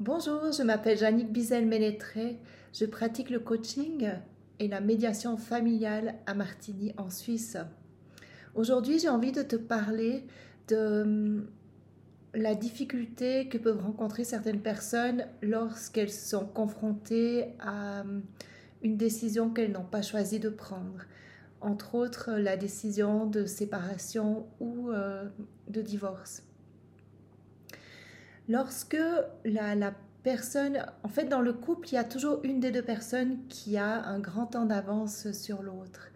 Bonjour, je m'appelle Jannick Bizel-Ménétré. Je pratique le coaching et la médiation familiale à Martigny en Suisse. Aujourd'hui, j'ai envie de te parler de hum, la difficulté que peuvent rencontrer certaines personnes lorsqu'elles sont confrontées à hum, une décision qu'elles n'ont pas choisi de prendre. Entre autres, la décision de séparation ou euh, de divorce. Lorsque la, personne, en fait dans le couple, il y a toujours une des deux personnes qui a un grand temps d'avance sur l'autre.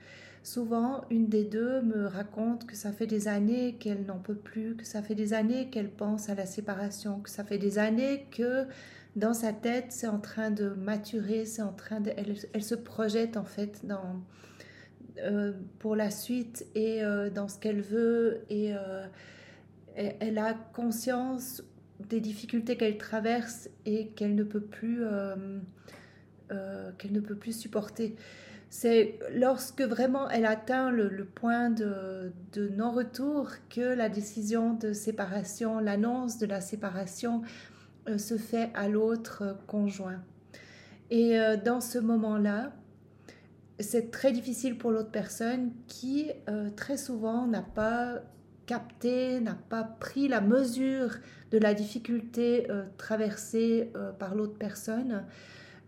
Souvent, une des deux me raconte que ça fait des années qu'elle n'en peut plus, que ça fait des années qu'elle pense à la séparation, que ça fait des années que dans sa tête, c'est en train de maturer, c'est en train de, elle, se projette en fait dans euh, pour la suite et euh, dans ce qu'elle veut et euh, elle a conscience des difficultés qu'elle traverse et qu'elle ne peut plus euh, euh, qu'elle ne peut plus supporter. C'est lorsque vraiment elle atteint le, point de, non-retour que la décision de séparation, l'annonce de la séparation euh, se fait à l'autre conjoint. Et dans ce moment-là, c'est très difficile pour l'autre personne qui très souvent n'a pas capté, n'a pas pris la mesure de la difficulté euh, traversée euh, par l'autre personne,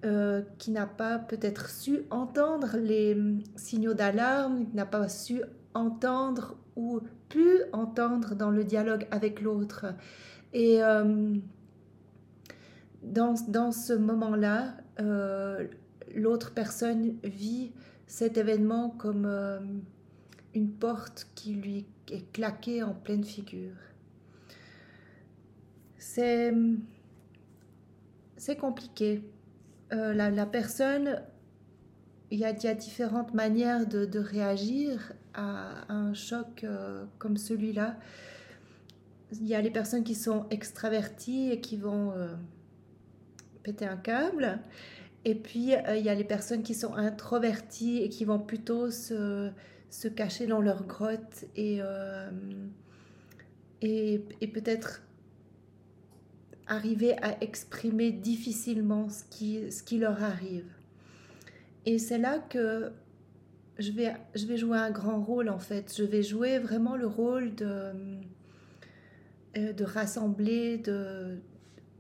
euh, qui n'a pas peut-être su entendre les hum, signaux d'alarme, qui n'a pas su entendre ou pu entendre dans le dialogue avec l'autre. Et dans, dans, ce moment-là, l'autre personne vit cet événement comme une porte qui lui est claquée en pleine figure. C'est, compliqué. Euh, la, personne, il y, a, différentes manières de, réagir à, un choc euh, comme celui-là. Il y a les personnes qui sont extraverties et qui vont euh, péter un câble. Et puis, il y a les personnes qui sont introverties et qui vont plutôt se, se cacher dans leur grotte et, et, et peut-être arriver à exprimer difficilement ce qui, ce qui leur arrive. Et c'est là que je vais, je vais jouer un grand rôle en fait. Je vais jouer vraiment le rôle de, euh, de rassembler, de,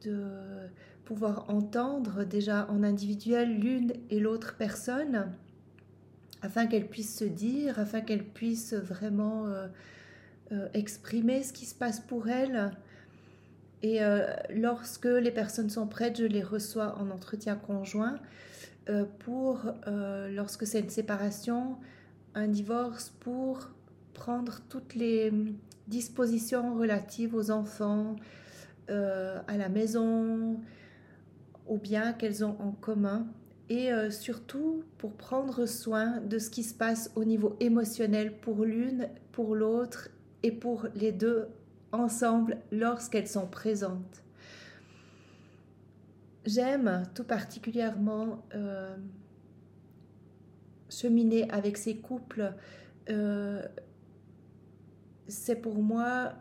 de pouvoir entendre déjà en individuel l'une et l'autre personne afin qu'elles puissent se dire, afin qu'elles puissent vraiment euh, euh, exprimer ce qui se passe pour elles et euh, lorsque les personnes sont prêtes, je les reçois en entretien conjoint pour, lorsque c'est une séparation, un divorce, pour prendre toutes les dispositions relatives aux enfants, à la maison, aux biens qu'elles ont en commun et surtout pour prendre soin de ce qui se passe au niveau émotionnel pour l'une, pour l'autre et pour les deux ensemble lorsqu'elles sont présentes. J'aime tout particulièrement euh, cheminer avec ces couples. Euh, c'est pour moi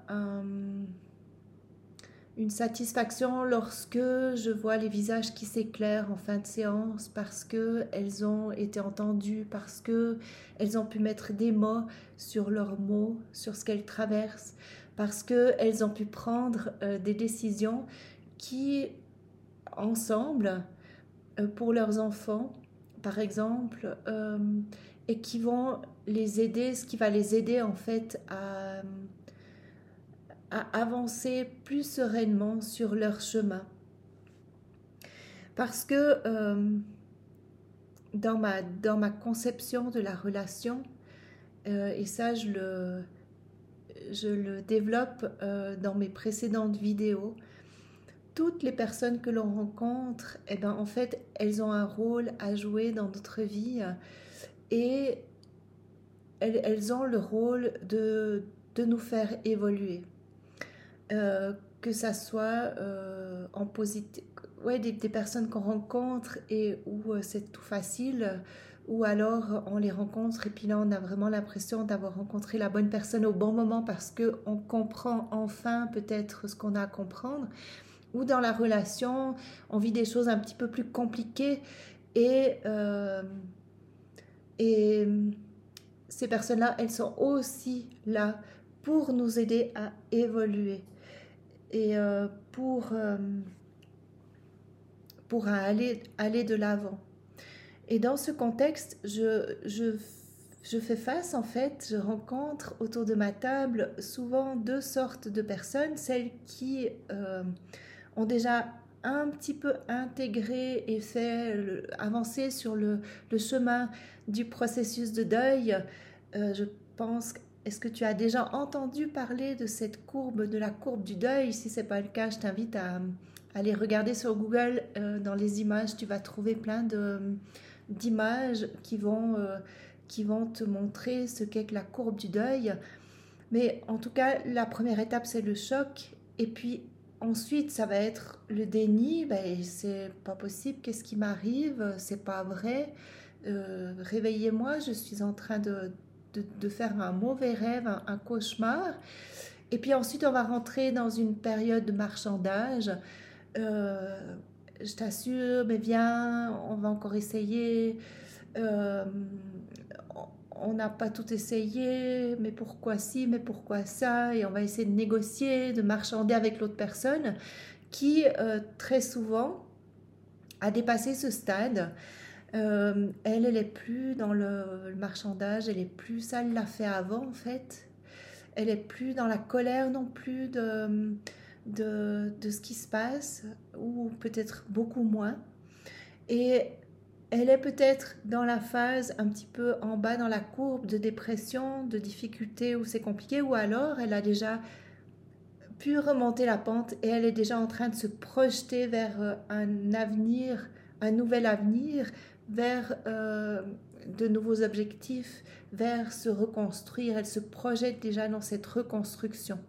une satisfaction lorsque je vois les visages qui s'éclairent en fin de séance parce que elles ont été entendues, parce que elles ont pu mettre des mots sur leurs mots, sur ce qu'elles traversent, parce qu'elles ont pu prendre euh, des décisions qui, ensemble, euh, pour leurs enfants, par exemple, euh, et qui vont les aider, ce qui va les aider en fait à, à avancer plus sereinement sur leur chemin. Parce que dans, ma, dans ma conception de la relation, et ça je le, je le développe euh, dans mes précédentes vidéos. Toutes les personnes que l'on rencontre, eh ben, en fait, elles ont un rôle à jouer dans notre vie et elles, ont le rôle de, de nous faire évoluer. Euh, que ça soit euh, en positif, ouais, des, personnes qu'on rencontre et où c'est tout facile, ou alors on les rencontre et puis là on a vraiment l'impression d'avoir rencontré la bonne personne au bon moment parce que on comprend enfin peut-être ce qu'on a à comprendre. Ou dans la relation, on vit des choses un petit peu plus compliquées et, et ces personnes-là, elles sont aussi là pour nous aider à évoluer et pour, pour aller, aller de l'avant. Et dans ce contexte, je, je je fais face, en fait, je rencontre autour de ma table souvent deux sortes de personnes, celles qui euh, ont déjà un petit peu intégré et fait avancer sur le, chemin du processus de deuil. Euh, je pense, est-ce que tu as déjà entendu parler de cette courbe, de la courbe du deuil? Si ce n'est pas le cas, je t'invite à, aller regarder sur Google. Euh, dans les images, tu vas trouver plein d'images qui vont qui vont te montrer ce qu'est que la courbe du deuil. Mais en tout cas, la première étape, c'est le choc. Et puis ensuite, ça va être le déni. Ben, c'est pas possible, qu'est-ce qui m'arrive? C'est pas vrai. Euh, réveillez-moi, je suis en train de, de, faire un mauvais rêve, un, cauchemar. Et puis ensuite, on va rentrer dans une période de marchandage. Euh, je t'assure, mais viens, on va encore essayer. Euh, on n'a pas tout essayé, mais pourquoi si, mais pourquoi ça, et on va essayer de négocier, de marchander avec l'autre personne qui euh, très souvent a dépassé ce stade. Euh, elle, elle est plus dans le, marchandage, elle est plus, ça elle l'a fait avant en fait. Elle est plus dans la colère non plus de, de, de ce qui se passe, ou peut-être beaucoup moins. Et elle est peut-être dans la phase un petit peu en bas dans la courbe de dépression, de difficulté où c'est compliqué, ou alors elle a déjà pu remonter la pente et elle est déjà en train de se projeter vers euh, un avenir, un nouvel avenir, vers euh, de nouveaux objectifs, vers se reconstruire. Elle se projette déjà dans cette reconstruction.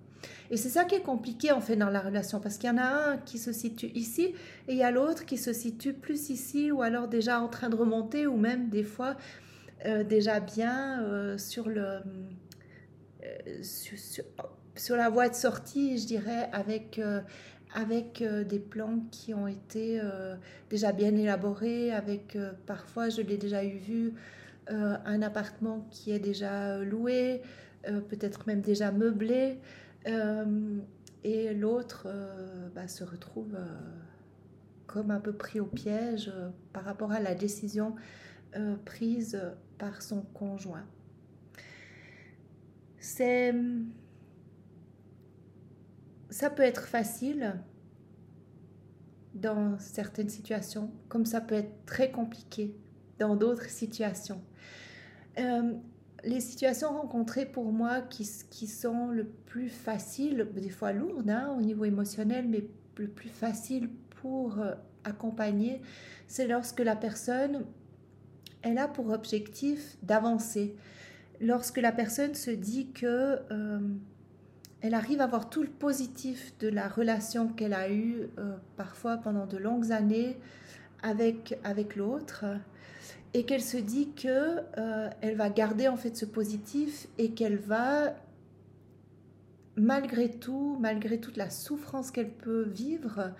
Et c'est ça qui est compliqué en fait dans la relation, parce qu'il y en a un qui se situe ici et il y a l'autre qui se situe plus ici, ou alors déjà en train de remonter, ou même des fois euh, déjà bien euh, sur, le, sur, la voie de sortie, je dirais, avec, avec des plans qui ont été déjà bien élaborés, avec parfois, je l'ai déjà eu vu, un appartement qui est déjà loué, peut-être même déjà meublé. Euh, et l'autre euh, bah, se retrouve euh, comme un peu pris au piège par rapport à la décision prise par son conjoint. C'est ça peut être facile dans certaines situations, comme ça peut être très compliqué dans d'autres situations les situations rencontrées pour moi qui, qui, sont le plus faciles, des fois lourdes hein, au niveau émotionnel, mais le plus facile pour euh, accompagner, c'est lorsque la personne, elle a pour objectif d'avancer. Lorsque la personne se dit que euh, elle arrive à voir tout le positif de la relation qu'elle a eue euh, parfois pendant de longues années avec, avec l'autre, et qu'elle se dit que euh, elle va garder en fait ce positif et qu'elle va malgré tout, malgré toute la souffrance qu'elle peut vivre,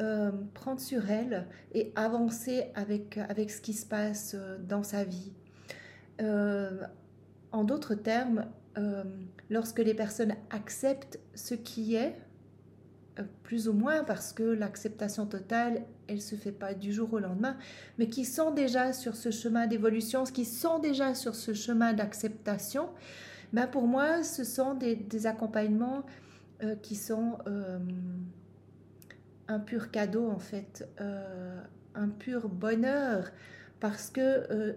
euh, prendre sur elle et avancer avec, avec ce qui se passe dans sa vie. en d'autres termes, lorsque les personnes acceptent ce qui est, euh, plus ou moins parce que l'acceptation totale, elle se fait pas du jour au lendemain, mais qui sont déjà sur ce chemin d'évolution, qui sont déjà sur ce chemin d'acceptation, ben pour moi, ce sont des, accompagnements euh, qui sont euh, un pur cadeau en fait, un pur bonheur, parce que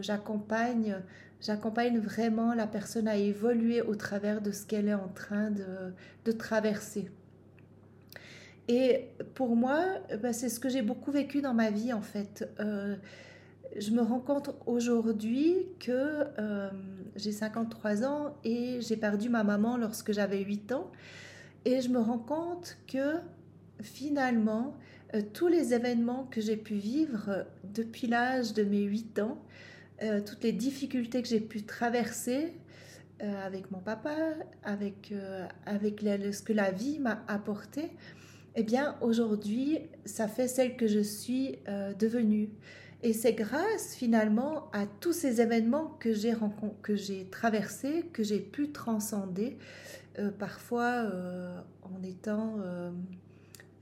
j'accompagne j'accompagne vraiment la personne à évoluer au travers de ce qu'elle est en train de traverser. Et pour moi, bah, c'est ce que j'ai beaucoup vécu dans ma vie en fait. Euh, je me rends compte aujourd'hui que euh, j'ai 53 ans et j'ai perdu ma maman lorsque j'avais 8 ans. Et je me rends compte que finalement, euh, tous les événements que j'ai pu vivre depuis l'âge de mes 8 ans, toutes les difficultés que j'ai pu traverser, avec mon papa, avec, avec ce que la vie m'a apporté, eh bien aujourd'hui, ça fait celle que je suis euh, devenue. Et c'est grâce finalement à tous ces événements que j'ai que j'ai traversés, que j'ai pu transcender, euh, parfois euh, en étant,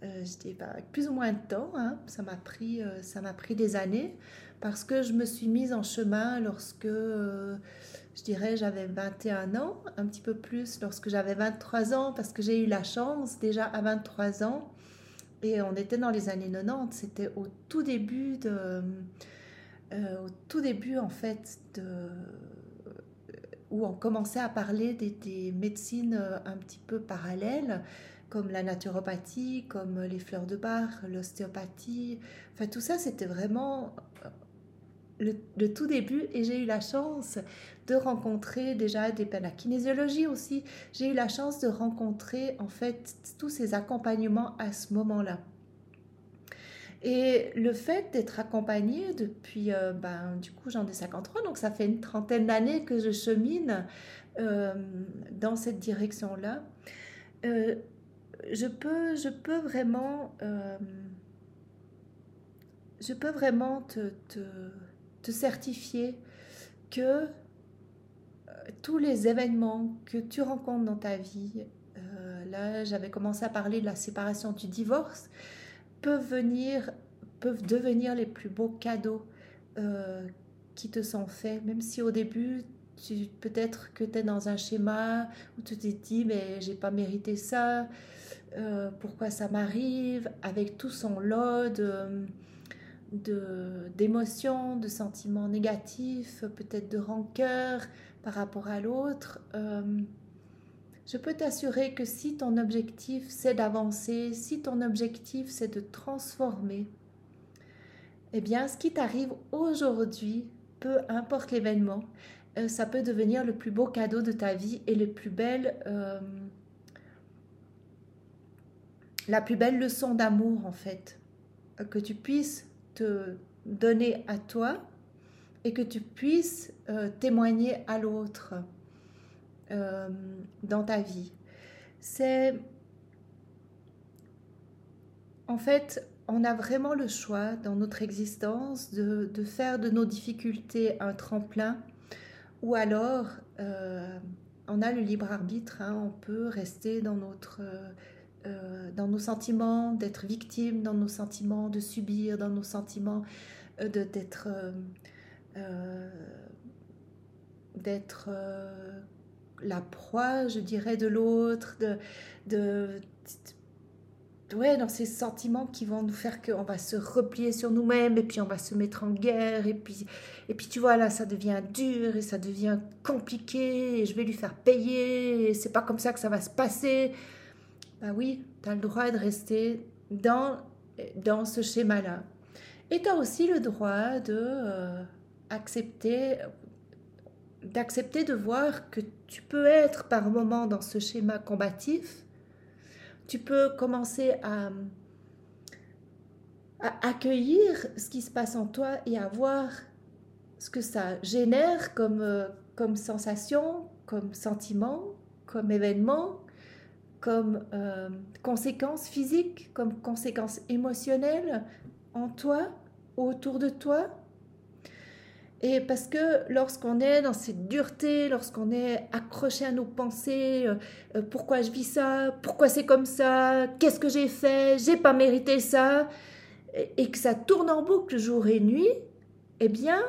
je dis pas, plus ou moins de temps. Hein. ça m'a pris, ça m'a pris des années parce que je me suis mise en chemin lorsque je dirais, j'avais 21 ans, un petit peu plus lorsque j'avais 23 ans, parce que j'ai eu la chance déjà à 23 ans, et on était dans les années 90, c'était au tout début de... Euh, au tout début en fait où on commençait à parler des, des, médecines euh, un petit peu parallèles comme la naturopathie, comme les fleurs de bar, l'ostéopathie. Enfin tout ça c'était vraiment le, tout début et j'ai eu la chance de rencontrer déjà des à kinésiologie aussi. J'ai eu la chance de rencontrer en fait tous ces accompagnements à ce moment-là. Et le fait d'être accompagnée depuis, euh, ben, du coup j'en ai 53, donc ça fait une trentaine d'années que je chemine euh, dans cette direction-là, euh, je, peux, vraiment, je peux vraiment te certifier que euh, tous les événements que tu rencontres dans ta vie, euh, là j'avais commencé à parler de la séparation, du divorce, peuvent venir, peuvent devenir les plus beaux cadeaux euh, qui te sont faits, même si au début peut-être que tu es dans un schéma où tu t'es dit mais j'ai pas mérité ça, pourquoi ça m'arrive, avec tout son lot de d'émotions, de, sentiments négatifs, peut-être de rancœur par rapport à l'autre. Euh, je peux t'assurer que si ton objectif c'est d'avancer, si ton objectif c'est de transformer, eh bien ce qui t'arrive aujourd'hui, peu importe l'événement, euh, ça peut devenir le plus beau cadeau de ta vie et le plus belle, euh, la plus belle leçon d'amour en fait. Que tu puisses te donner à toi et que tu puisses euh, témoigner à l'autre euh, dans ta vie. C'est en fait, on a vraiment le choix dans notre existence de, de faire de nos difficultés un tremplin ou alors euh, on a le libre arbitre, hein, on peut rester dans notre euh, dans nos sentiments, d'être victime dans nos sentiments, de subir dans nos sentiments, euh, d'être euh, d'être la proie, je dirais, de l'autre, de, de, ouais, dans ces sentiments qui vont nous faire qu'on va se replier sur nous-mêmes et puis on va se mettre en guerre et puis, et puis tu vois là ça devient dur et ça devient compliqué et je vais lui faire payer et c'est pas comme ça que ça va se passer bah oui, tu as le droit de rester dans, dans ce schéma-là. Et tu as aussi le droit de euh, accepter d'accepter de voir que tu peux être par moment dans ce schéma combatif. Tu peux commencer à, à accueillir ce qui se passe en toi et à voir ce que ça génère comme, euh, comme sensation, comme sentiment, comme événement, comme euh, conséquences physiques, comme conséquences émotionnelles en toi, autour de toi. Et parce que lorsqu'on est dans cette dureté, lorsqu'on est accroché à nos pensées, euh, euh, pourquoi je vis ça, pourquoi c'est comme ça, qu'est-ce que j'ai fait, j'ai pas mérité ça, et, que ça tourne en boucle jour et nuit, eh bien,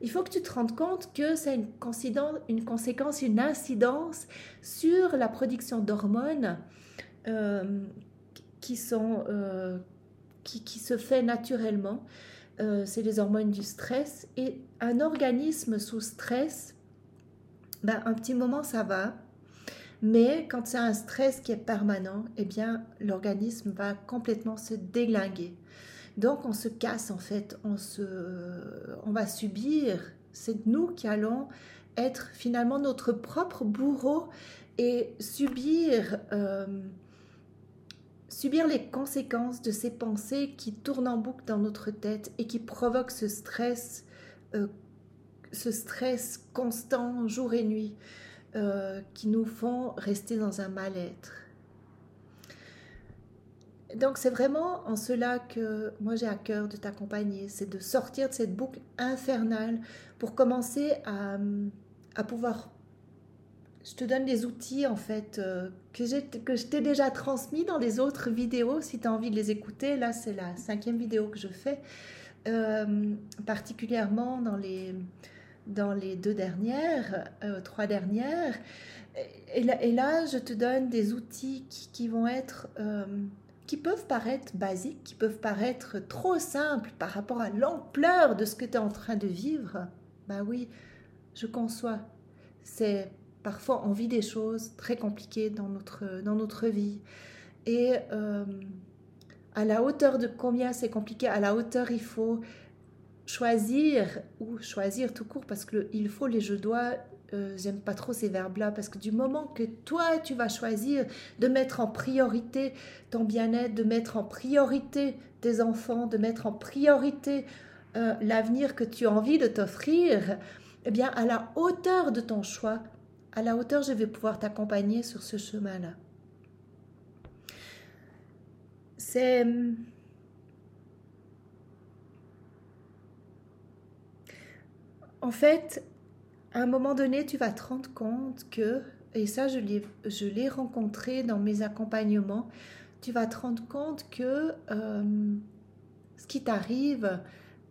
il faut que tu te rendes compte que ça a une, conséquence, une incidence sur la production d'hormones euh, euh, qui, se fait naturellement. Euh, c'est les hormones du stress. Et un organisme sous stress, ben, un petit moment ça va, mais quand c'est un stress qui est permanent, eh bien l'organisme va complètement se déglinguer. Donc on se casse en fait, on, se, on va subir, c'est nous qui allons être finalement notre propre bourreau et subir, euh, subir les conséquences de ces pensées qui tournent en boucle dans notre tête et qui provoquent ce stress, euh, ce stress constant jour et nuit, euh, qui nous font rester dans un mal-être. Donc c'est vraiment en cela que moi j'ai à cœur de t'accompagner, c'est de sortir de cette boucle infernale pour commencer à, à pouvoir... Je te donne des outils en fait euh, que, que je t'ai déjà transmis dans les autres vidéos si tu as envie de les écouter. Là c'est la cinquième vidéo que je fais, euh, particulièrement dans les, dans les deux dernières, euh, trois dernières. Et là, et là, je te donne des outils qui, qui vont être qui peuvent paraître basiques, qui peuvent paraître trop simples par rapport à l'ampleur de ce que tu es en train de vivre, ben oui, je conçois. C'est parfois on vit des choses très compliquées dans notre, dans notre vie. Et euh, à la hauteur de combien c'est compliqué, à la hauteur il faut choisir, ou choisir tout court, parce qu'il faut les je dois euh, j'aime pas trop ces verbes-là parce que du moment que toi tu vas choisir de mettre en priorité ton bien-être, de mettre en priorité tes enfants, de mettre en priorité euh, l'avenir que tu as envie de t'offrir, eh bien à la hauteur de ton choix, à la hauteur je vais pouvoir t'accompagner sur ce chemin-là. C'est en fait à un moment donné, tu vas te rendre compte que, et ça je l'ai rencontré dans mes accompagnements, tu vas te rendre compte que euh, ce qui t'arrive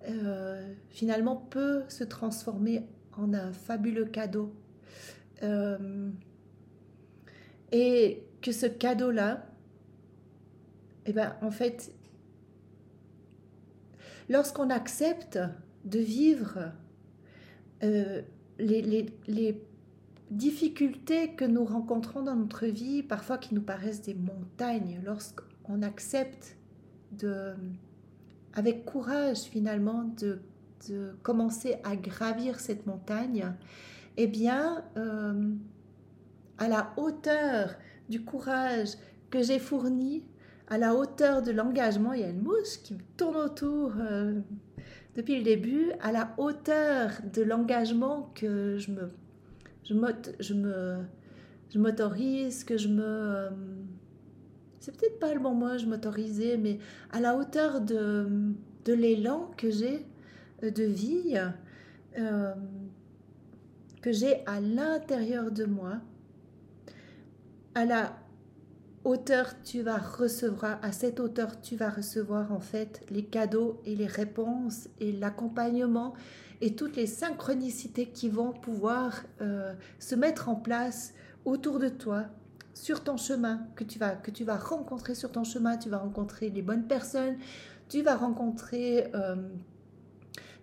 euh, finalement peut se transformer en un fabuleux cadeau. Euh, et que ce cadeau-là, eh ben, en fait, lorsqu'on accepte de vivre les, difficultés que nous rencontrons dans notre vie, parfois qui nous paraissent des montagnes, lorsqu'on accepte avec courage finalement de, commencer à gravir cette montagne, eh bien, euh, à la hauteur du courage que j'ai fourni, à la hauteur de l'engagement, il y a une mouche qui me tourne autour. Euh, depuis le début à la hauteur de l'engagement que je me, je, m'autorise, que je me, euh, c'est peut-être pas le bon mot, je m'autorisais, mais à la hauteur de, de l'élan que j'ai euh, de vie, euh, que j'ai à l'intérieur de moi, à la hauteur tu vas recevoir, à cette hauteur tu vas recevoir en fait les cadeaux et les réponses et l'accompagnement et toutes les synchronicités qui vont pouvoir euh, se mettre en place autour de toi sur ton chemin que tu vas que tu vas rencontrer sur ton chemin tu vas rencontrer les bonnes personnes tu vas rencontrer euh,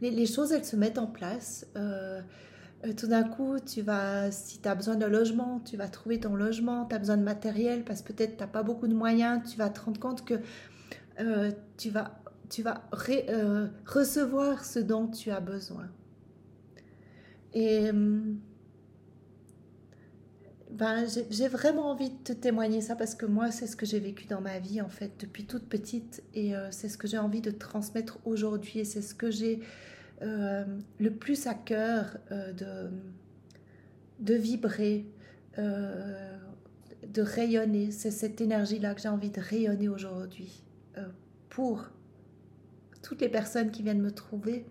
les, choses elles se mettent en place euh, tout d'un coup, tu vas, si tu as besoin de logement, tu vas trouver ton logement, tu as besoin de matériel parce que peut-être tu n'as pas beaucoup de moyens, tu vas te rendre compte que euh, tu vas, tu vas euh, recevoir ce dont tu as besoin. Et ben, j'ai vraiment envie de te témoigner ça parce que moi, c'est ce que j'ai vécu dans ma vie en fait depuis toute petite et c'est ce que j'ai envie de transmettre aujourd'hui et c'est ce que j'ai euh, le plus à cœur euh, de, de vibrer, euh, de rayonner. C'est cette énergie-là que j'ai envie de rayonner aujourd'hui pour toutes les personnes qui viennent me trouver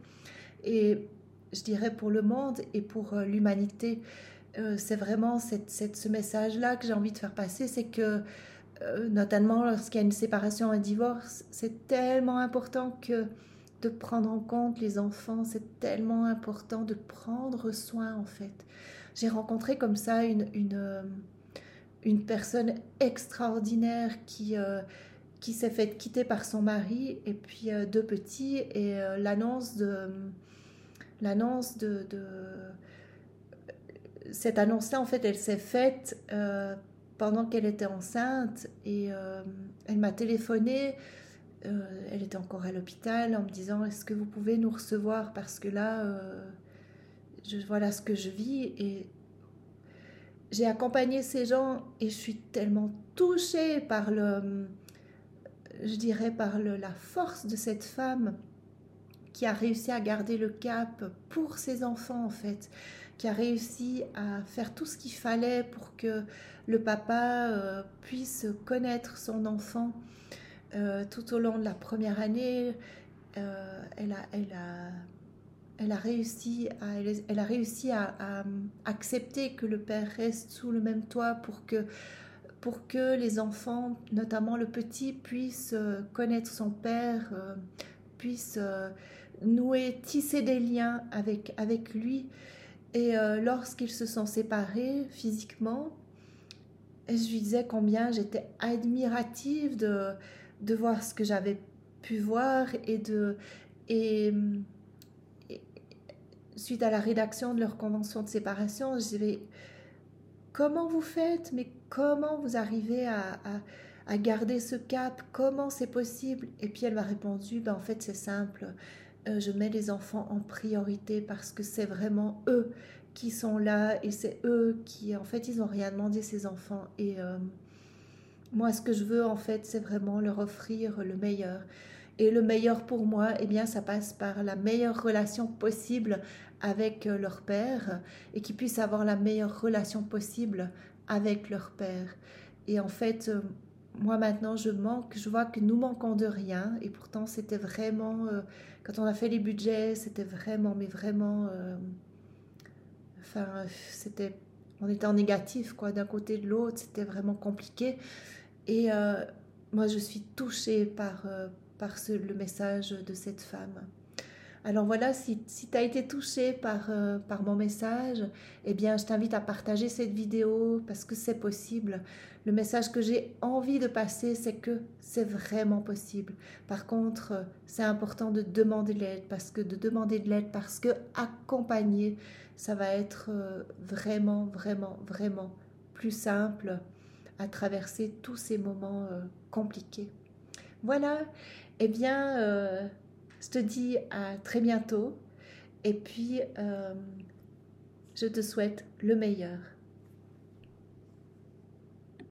et je dirais pour le monde et pour l'humanité. c'est vraiment cette, ce message-là que j'ai envie de faire passer, c'est que notamment lorsqu'il y a une séparation, un divorce, c'est tellement important que de prendre en compte les enfants, c'est tellement important de prendre soin en fait. J'ai rencontré comme ça une, une, euh, une personne extraordinaire qui, euh, qui s'est faite quitter par son mari et puis euh, deux petits et l'annonce de l'annonce de, de, cette annonce-là en fait elle s'est faite pendant qu'elle était enceinte et elle m'a téléphoné euh, elle était encore à l'hôpital en me disant est-ce que vous pouvez nous recevoir? Parce que là euh, je, voilà ce que je vis et j'ai accompagné ces gens et je suis tellement touchée par le je dirais par la force de cette femme qui a réussi à garder le cap pour ses enfants en fait qui a réussi à faire tout ce qu'il fallait pour que le papa euh, puisse connaître son enfant tout au long de la première année, elle, a, elle, a, réussi à, accepter que le père reste sous le même toit pour que, les enfants, notamment le petit, puissent connaître son père, puissent nouer, tisser des liens avec, avec lui. Et euh, lorsqu'ils se sont séparés physiquement, je lui disais combien j'étais admirative de, de voir ce que j'avais pu voir et de et, suite à la rédaction de leur convention de séparation, je disais comment vous faites, mais comment vous arrivez à, à, garder ce cap, comment c'est possible? Et puis elle m'a répondu, ben en fait c'est simple, euh, je mets les enfants en priorité parce que c'est vraiment eux qui sont là et c'est eux qui, en fait, ils n'ont rien demandé, ces enfants. Et euh, moi, ce que je veux, en fait, c'est vraiment leur offrir le meilleur. Et le meilleur pour moi, eh bien, ça passe par la meilleure relation possible avec euh, leur père et qu'ils puissent avoir la meilleure relation possible avec leur père. Et en fait, moi maintenant, je manque, je vois que nous manquons de rien. Et pourtant, c'était vraiment, euh, quand on a fait les budgets, c'était vraiment, mais vraiment, euh, enfin, c'était, on était en négatif, quoi, d'un côté de l'autre, c'était vraiment compliqué. Et euh, moi, je suis touchée par, par ce, le message de cette femme. Alors voilà, si, si tu as été touché par, euh, par mon message, eh bien, je t'invite à partager cette vidéo parce que c'est possible. Le message que j'ai envie de passer, c'est que c'est vraiment possible. Par contre, euh, c'est important de demander de l'aide parce que de demander de l'aide parce que accompagner, ça va être euh, vraiment, vraiment, vraiment plus simple traverser tous ces moments compliqués. Voilà, eh bien je te dis à très bientôt et puis euh, je te souhaite le meilleur.